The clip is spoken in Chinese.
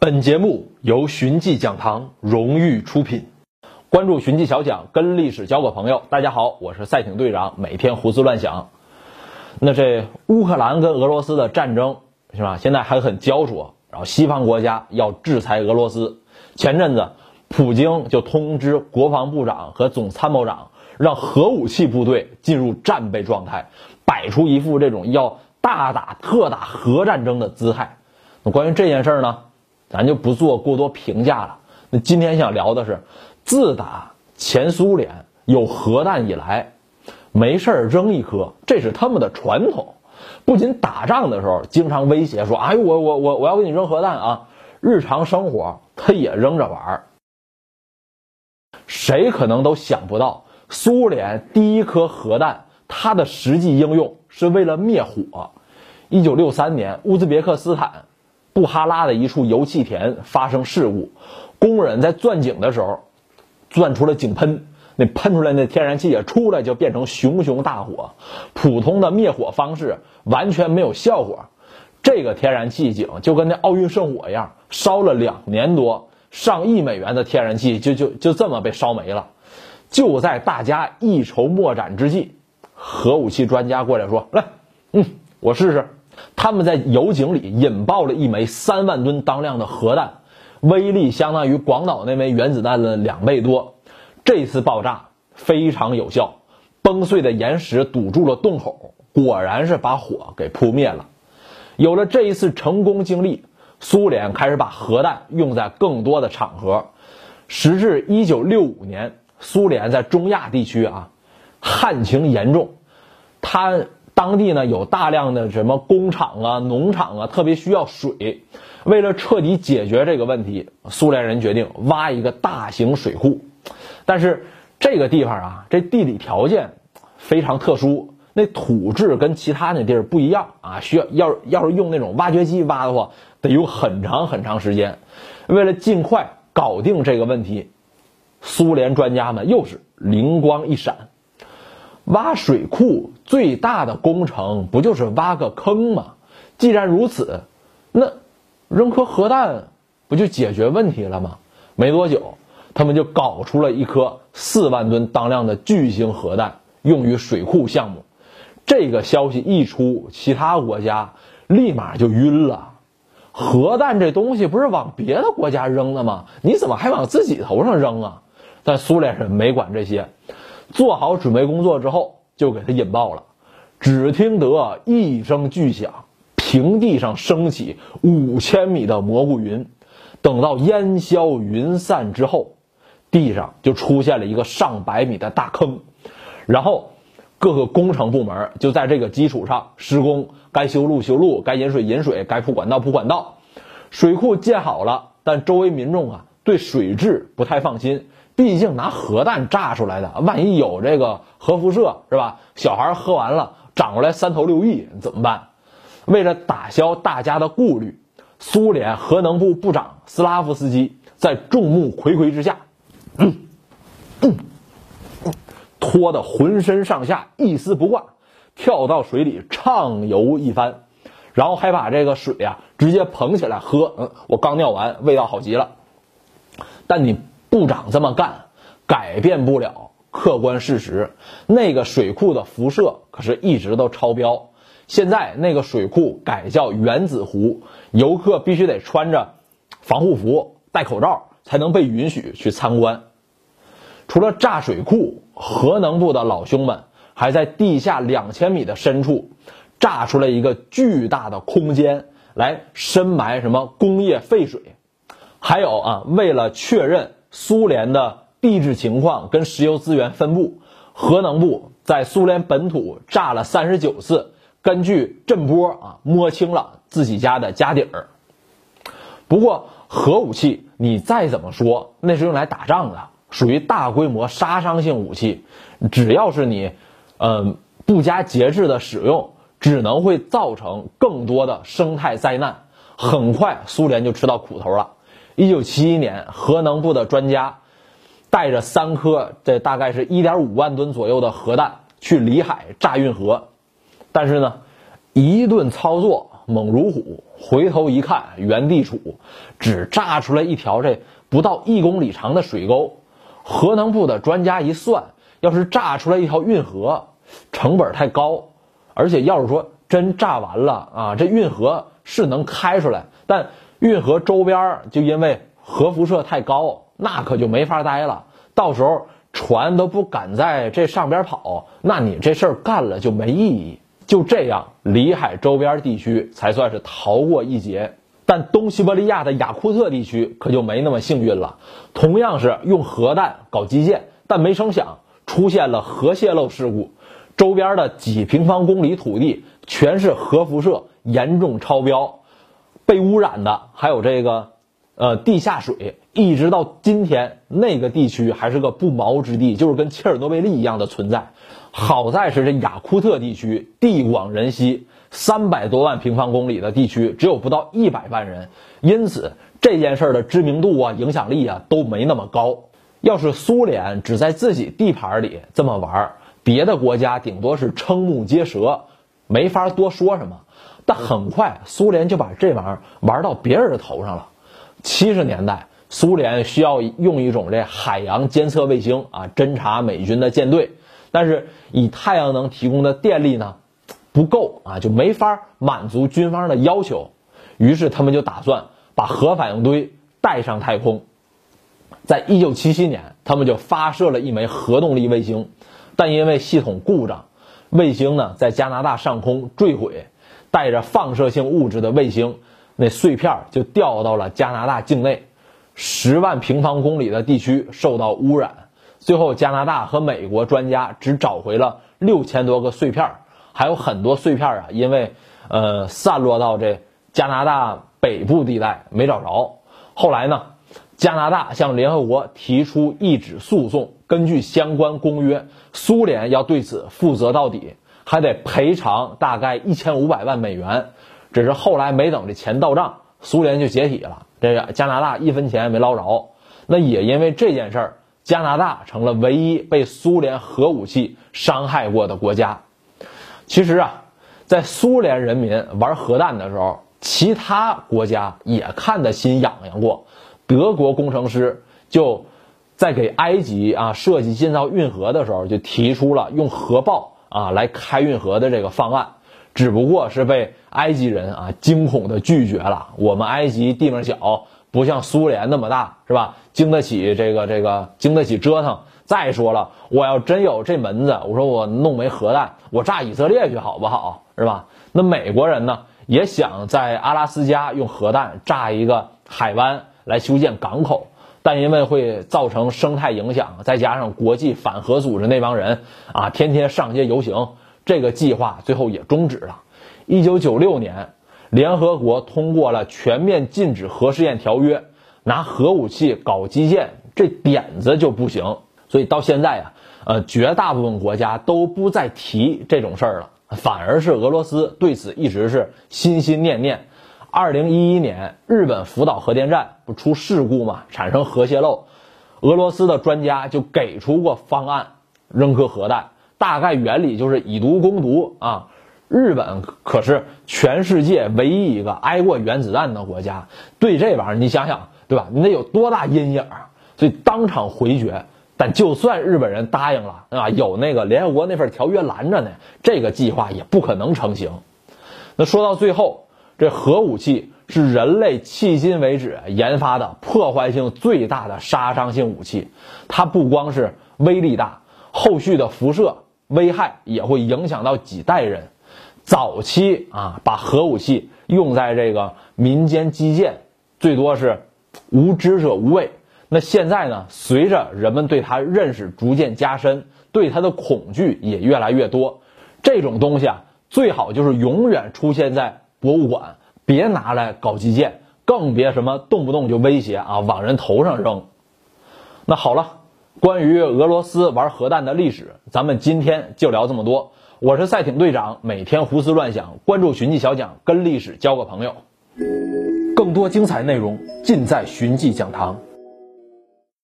本节目由寻迹讲堂荣誉出品。关注寻迹小讲，跟历史交个朋友。大家好，我是赛艇队长，每天胡思乱想。那这乌克兰跟俄罗斯的战争是吧？现在还很焦灼，然后西方国家要制裁俄罗斯。前阵子，普京就通知国防部长和总参谋长，让核武器部队进入战备状态，摆出一副这种要大打特打核战争的姿态。那关于这件事呢？咱就不做过多评价了。那今天想聊的是，自打前苏联有核弹以来，没事儿扔一颗，这是他们的传统。不仅打仗的时候经常威胁说：“哎，我我我我要给你扔核弹啊！”日常生活他也扔着玩儿。谁可能都想不到，苏联第一颗核弹它的实际应用是为了灭火。一九六三年，乌兹别克斯坦。布哈拉的一处油气田发生事故，工人在钻井的时候，钻出了井喷，那喷出来那天然气也出来就变成熊熊大火，普通的灭火方式完全没有效果，这个天然气井就跟那奥运圣火一样，烧了两年多，上亿美元的天然气就就就这么被烧没了。就在大家一筹莫展之际，核武器专家过来说：“来，嗯，我试试。”他们在油井里引爆了一枚三万吨当量的核弹，威力相当于广岛那枚原子弹的两倍多。这次爆炸非常有效，崩碎的岩石堵住了洞口，果然是把火给扑灭了。有了这一次成功经历，苏联开始把核弹用在更多的场合。时至一九六五年，苏联在中亚地区啊，旱情严重，它。当地呢有大量的什么工厂啊、农场啊，特别需要水。为了彻底解决这个问题，苏联人决定挖一个大型水库。但是这个地方啊，这地理条件非常特殊，那土质跟其他那地儿不一样啊，需要要要是用那种挖掘机挖的话，得用很长很长时间。为了尽快搞定这个问题，苏联专家们又是灵光一闪。挖水库最大的工程不就是挖个坑吗？既然如此，那扔颗核弹不就解决问题了吗？没多久，他们就搞出了一颗四万吨当量的巨型核弹，用于水库项目。这个消息一出，其他国家立马就晕了。核弹这东西不是往别的国家扔的吗？你怎么还往自己头上扔啊？但苏联人没管这些。做好准备工作之后，就给他引爆了。只听得一声巨响，平地上升起五千米的蘑菇云。等到烟消云散之后，地上就出现了一个上百米的大坑。然后，各个工程部门就在这个基础上施工，该修路修路，该引水引水，该铺管道铺管道。水库建好了，但周围民众啊对水质不太放心。毕竟拿核弹炸出来的，万一有这个核辐射是吧？小孩喝完了长过来三头六翼怎么办？为了打消大家的顾虑，苏联核能部部长斯拉夫斯基在众目睽睽之下，嗯嗯，拖得浑身上下一丝不挂，跳到水里畅游一番，然后还把这个水呀直接捧起来喝。嗯，我刚尿完，味道好极了。但你。部长这么干，改变不了客观事实。那个水库的辐射可是一直都超标。现在那个水库改叫原子湖，游客必须得穿着防护服、戴口罩才能被允许去参观。除了炸水库，核能部的老兄们还在地下两千米的深处炸出了一个巨大的空间，来深埋什么工业废水。还有啊，为了确认。苏联的地质情况跟石油资源分布，核能部在苏联本土炸了三十九次，根据震波啊摸清了自己家的家底儿。不过核武器你再怎么说，那是用来打仗的，属于大规模杀伤性武器，只要是你，嗯不加节制的使用，只能会造成更多的生态灾难。很快苏联就吃到苦头了。一九七一年，核能部的专家带着三颗，这大概是一点五万吨左右的核弹去里海炸运河，但是呢，一顿操作猛如虎，回头一看，原地杵，只炸出来一条这不到一公里长的水沟。核能部的专家一算，要是炸出来一条运河，成本太高，而且要是说真炸完了啊，这运河是能开出来，但运河周边就因为核辐射太高，那可就没法待了。到时候船都不敢在这上边跑，那你这事儿干了就没意义。就这样，里海周边地区才算是逃过一劫。但东西伯利亚的雅库特地区可就没那么幸运了。同样是用核弹搞基建，但没成想出现了核泄漏事故，周边的几平方公里土地全是核辐射，严重超标，被污染的还有这个。呃，地下水一直到今天，那个地区还是个不毛之地，就是跟切尔诺贝利一样的存在。好在是这雅库特地区地广人稀，三百多万平方公里的地区只有不到一百万人，因此这件事儿的知名度啊、影响力啊都没那么高。要是苏联只在自己地盘里这么玩，别的国家顶多是瞠目结舌，没法多说什么。但很快，苏联就把这玩意儿玩到别人的头上了。七十年代，苏联需要用一种这海洋监测卫星啊，侦察美军的舰队，但是以太阳能提供的电力呢不够啊，就没法满足军方的要求。于是他们就打算把核反应堆带上太空。在一九七七年，他们就发射了一枚核动力卫星，但因为系统故障，卫星呢在加拿大上空坠毁，带着放射性物质的卫星。那碎片就掉到了加拿大境内，十万平方公里的地区受到污染。最后，加拿大和美国专家只找回了六千多个碎片，还有很多碎片啊，因为呃散落到这加拿大北部地带没找着。后来呢，加拿大向联合国提出一纸诉讼，根据相关公约，苏联要对此负责到底，还得赔偿大概一千五百万美元。只是后来没等这钱到账，苏联就解体了。这个加拿大一分钱没捞着。那也因为这件事儿，加拿大成了唯一被苏联核武器伤害过的国家。其实啊，在苏联人民玩核弹的时候，其他国家也看得心痒痒过。德国工程师就在给埃及啊设计建造运河的时候，就提出了用核爆啊来开运河的这个方案。只不过是被埃及人啊惊恐的拒绝了。我们埃及地方小，不像苏联那么大，是吧？经得起这个这个，经得起折腾。再说了，我要真有这门子，我说我弄枚核弹，我炸以色列去好不好？是吧？那美国人呢，也想在阿拉斯加用核弹炸一个海湾来修建港口，但因为会造成生态影响，再加上国际反核组织那帮人啊，天天上街游行。这个计划最后也终止了。一九九六年，联合国通过了全面禁止核试验条约，拿核武器搞基建，这点子就不行。所以到现在啊，呃，绝大部分国家都不再提这种事儿了，反而是俄罗斯对此一直是心心念念。二零一一年，日本福岛核电站不出事故嘛，产生核泄漏，俄罗斯的专家就给出过方案，扔颗核弹。大概原理就是以毒攻毒啊！日本可是全世界唯一一个挨过原子弹的国家，对这玩意儿你想想，对吧？你得有多大阴影啊？所以当场回绝。但就算日本人答应了，啊，有那个联合国那份条约拦着呢，这个计划也不可能成型。那说到最后，这核武器是人类迄今为止研发的破坏性最大的杀伤性武器，它不光是威力大，后续的辐射。危害也会影响到几代人。早期啊，把核武器用在这个民间基建，最多是无知者无畏。那现在呢，随着人们对它认识逐渐加深，对它的恐惧也越来越多，这种东西啊，最好就是永远出现在博物馆，别拿来搞基建，更别什么动不动就威胁啊往人头上扔。那好了。关于俄罗斯玩核弹的历史，咱们今天就聊这么多。我是赛艇队长，每天胡思乱想，关注寻迹小讲，跟历史交个朋友。更多精彩内容尽在寻迹讲堂。